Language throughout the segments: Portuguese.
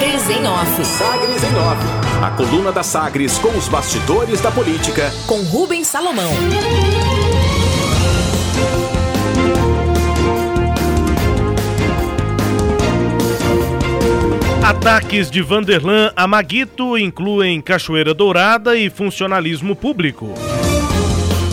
Sagres em Off. Sagres em Off. A coluna da Sagres com os bastidores da política. Com Rubens Salomão. Ataques de Vanderlan a Maguito incluem Cachoeira Dourada e funcionalismo público.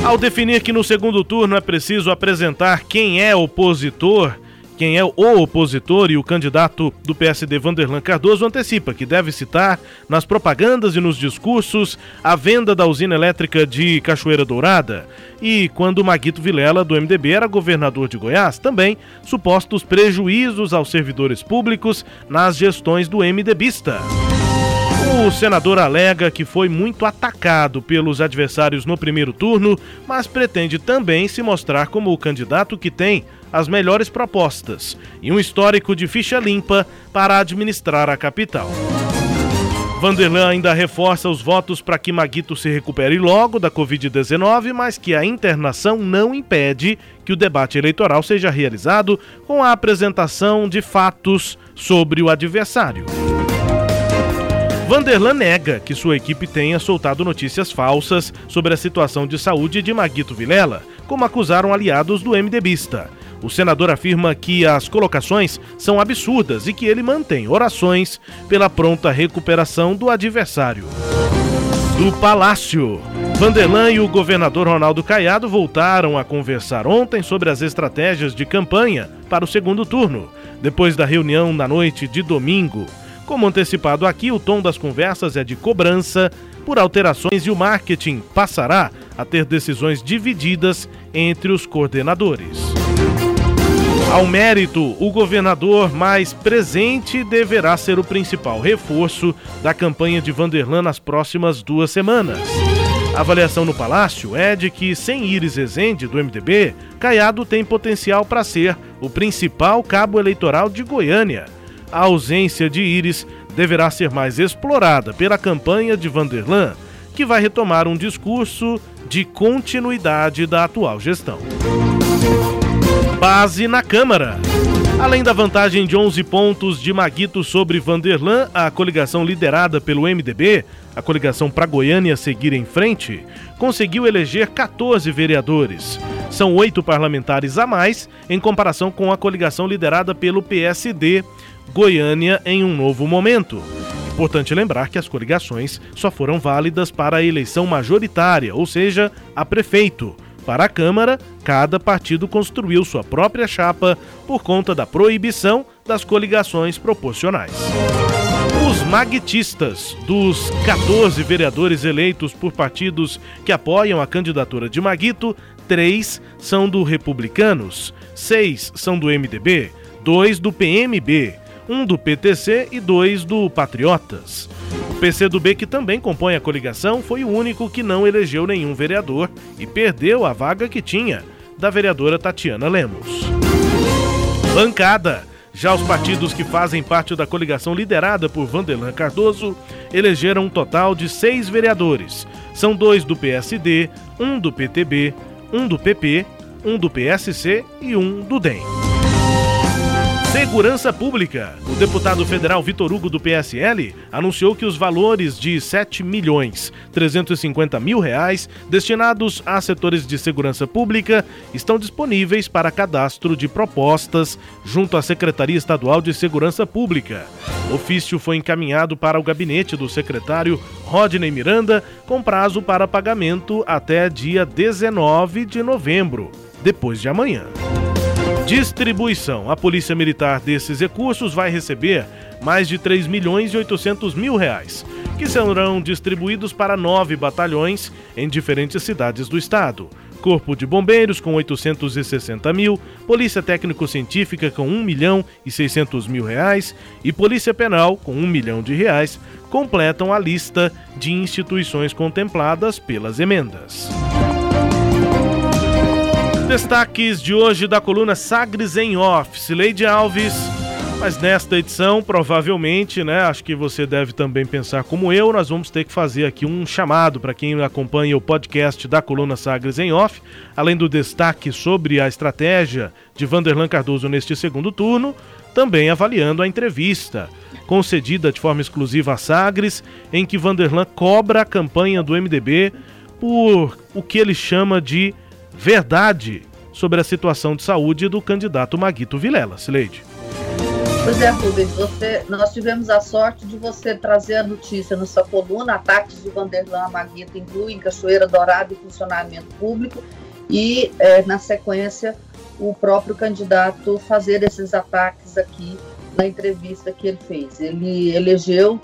Ao definir que no segundo turno é preciso apresentar quem é opositor, quem é o opositor e o candidato do PSD Vanderlan Cardoso antecipa que deve citar nas propagandas e nos discursos a venda da usina elétrica de Cachoeira Dourada e quando Maguito Vilela do MDB era governador de Goiás, também supostos prejuízos aos servidores públicos nas gestões do MDBista. O senador alega que foi muito atacado pelos adversários no primeiro turno, mas pretende também se mostrar como o candidato que tem as melhores propostas e um histórico de ficha limpa para administrar a capital. Vanderlan ainda reforça os votos para que Maguito se recupere logo da Covid-19, mas que a internação não impede que o debate eleitoral seja realizado com a apresentação de fatos sobre o adversário. Vanderlan nega que sua equipe tenha soltado notícias falsas sobre a situação de saúde de Maguito Vilela, como acusaram aliados do MDBista. O senador afirma que as colocações são absurdas e que ele mantém orações pela pronta recuperação do adversário. Do Palácio. Vanderlan e o governador Ronaldo Caiado voltaram a conversar ontem sobre as estratégias de campanha para o segundo turno, depois da reunião na noite de domingo. Como antecipado aqui, o tom das conversas é de cobrança por alterações e o marketing passará a ter decisões divididas entre os coordenadores. Ao mérito, o governador mais presente deverá ser o principal reforço da campanha de Vanderlan nas próximas duas semanas. A avaliação no Palácio é de que, sem Iris Rezende, do MDB, Caiado tem potencial para ser o principal cabo eleitoral de Goiânia a ausência de Íris deverá ser mais explorada pela campanha de Vanderlan, que vai retomar um discurso de continuidade da atual gestão. Base na Câmara. Além da vantagem de 11 pontos de Maguito sobre Vanderlan, a coligação liderada pelo MDB, a coligação para Goiânia seguir em frente, conseguiu eleger 14 vereadores. São oito parlamentares a mais em comparação com a coligação liderada pelo PSD, Goiânia em um novo momento. Importante lembrar que as coligações só foram válidas para a eleição majoritária, ou seja, a prefeito. Para a Câmara, cada partido construiu sua própria chapa por conta da proibição das coligações proporcionais. Os magnetistas, dos 14 vereadores eleitos por partidos que apoiam a candidatura de Maguito, três são do Republicanos, seis são do MDB, dois do PMB, um do PTC e dois do Patriotas. O PCdoB, que também compõe a coligação, foi o único que não elegeu nenhum vereador e perdeu a vaga que tinha, da vereadora Tatiana Lemos. Bancada. Já os partidos que fazem parte da coligação liderada por Vanderlan Cardoso elegeram um total de seis vereadores. São dois do PSD, um do PTB, um do PP, um do PSC e um do DEM. Segurança Pública. O deputado federal Vitor Hugo do PSL anunciou que os valores de 7 milhões 350 mil reais destinados a setores de segurança pública estão disponíveis para cadastro de propostas junto à Secretaria Estadual de Segurança Pública. O ofício foi encaminhado para o gabinete do secretário Rodney Miranda com prazo para pagamento até dia 19 de novembro, depois de amanhã. Distribuição. A Polícia Militar desses recursos vai receber mais de 3 milhões e 800 mil reais, que serão distribuídos para nove batalhões em diferentes cidades do estado. Corpo de Bombeiros com 860 mil, Polícia Técnico-Científica com 1 milhão e 600 mil reais e Polícia Penal com 1 milhão de reais completam a lista de instituições contempladas pelas emendas. Destaques de hoje da coluna Sagres em Off. Leide Alves Mas nesta edição, provavelmente, né, acho que você deve também pensar como eu, nós vamos ter que fazer aqui um chamado para quem acompanha o podcast da Coluna Sagres em Off, além do destaque sobre a estratégia de Vanderlan Cardoso neste segundo turno, também avaliando a entrevista concedida de forma exclusiva a Sagres, em que Vanderlan cobra a campanha do MDB por o que ele chama de verdade sobre a situação de saúde do candidato Maguito Vilela. Sileide. Pois é, Rubens, você, nós tivemos a sorte de você trazer a notícia na sua coluna, ataques de Vanderlan Maguito incluem Cachoeira Dourada e funcionamento público, e é, na sequência o próprio candidato fazer esses ataques aqui na entrevista que ele fez. Ele elegeu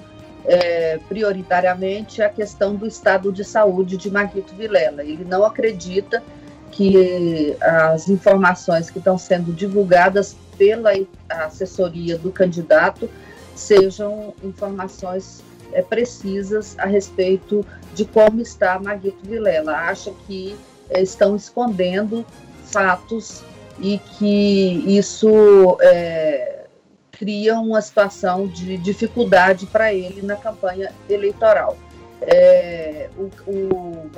é, prioritariamente a questão do estado de saúde de Maguito Vilela. Ele não acredita que as informações que estão sendo divulgadas pela assessoria do candidato sejam informações é, precisas a respeito de como está Maguito Vilela. Acha que é, estão escondendo fatos e que isso é, cria uma situação de dificuldade para ele na campanha eleitoral. É, o, o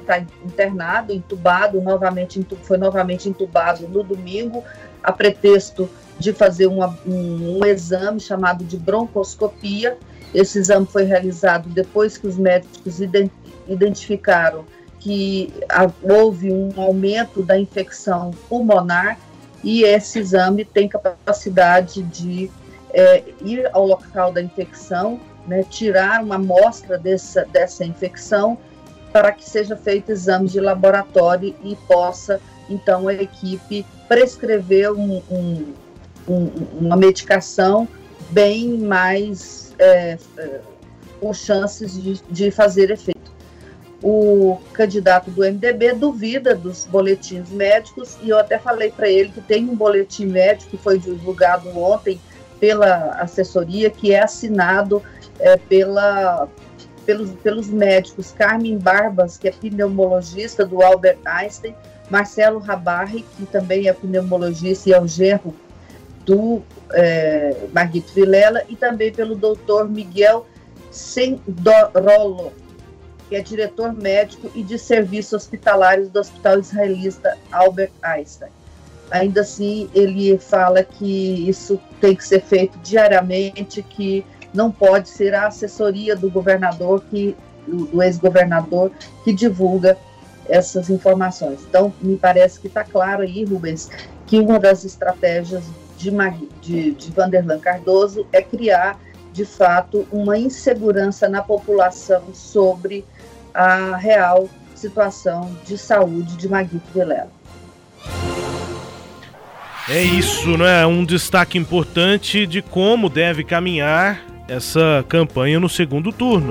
está internado, entubado, novamente, foi novamente entubado no domingo, a pretexto de fazer uma, um, um, exame chamado de broncoscopia. Esse exame foi realizado depois que os médicos identificaram que houve um aumento da infecção pulmonar e esse exame tem capacidade de é, ir ao local da infecção, né, tirar uma amostra dessa, dessa infecção para que seja feito exame de laboratório e possa, então, a equipe prescrever um, um, um, uma medicação bem mais é, é, com chances de, de fazer efeito. O candidato do MDB duvida dos boletins médicos e eu até falei para ele que tem um boletim médico que foi divulgado ontem pela assessoria, que é assinado é, pela, pelos, pelos médicos Carmen Barbas, que é pneumologista do Albert Einstein, Marcelo Rabarri, que também é pneumologista e é o genro do é, Marguito Vilela, e também pelo doutor Miguel Sendorolo, que é diretor médico e de serviços hospitalários do Hospital Israelita Albert Einstein. Ainda assim, ele fala que isso tem que ser feito diariamente, que não pode ser a assessoria do governador, que, do ex-governador, que divulga essas informações. Então, me parece que está claro aí, Rubens, que uma das estratégias de, de, de Vanderlan Cardoso é criar, de fato, uma insegurança na população sobre a real situação de saúde de Maguito Vilela. É isso, né? Um destaque importante de como deve caminhar essa campanha no segundo turno.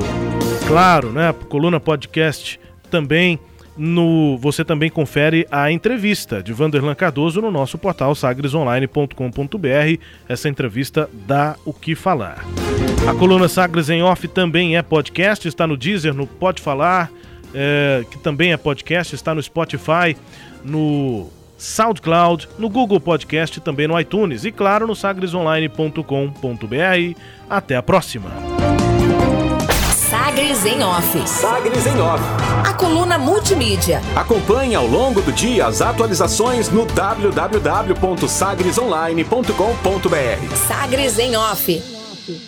Claro, né? Coluna Podcast também no, você também confere a entrevista de Vanderlan Cardoso no nosso portal sagresonline.com.br. Essa entrevista dá o que falar. A coluna Sagres em Off também é podcast, está no Deezer, no Pode Falar, é, que também é podcast, está no Spotify, no SoundCloud, no Google Podcast e também no iTunes e claro no sagresonline.com.br. Até a próxima. Sagres em Off. Sagres em Off. A coluna multimídia. Acompanhe ao longo do dia as atualizações no www.sagresonline.com.br. Sagres em Off.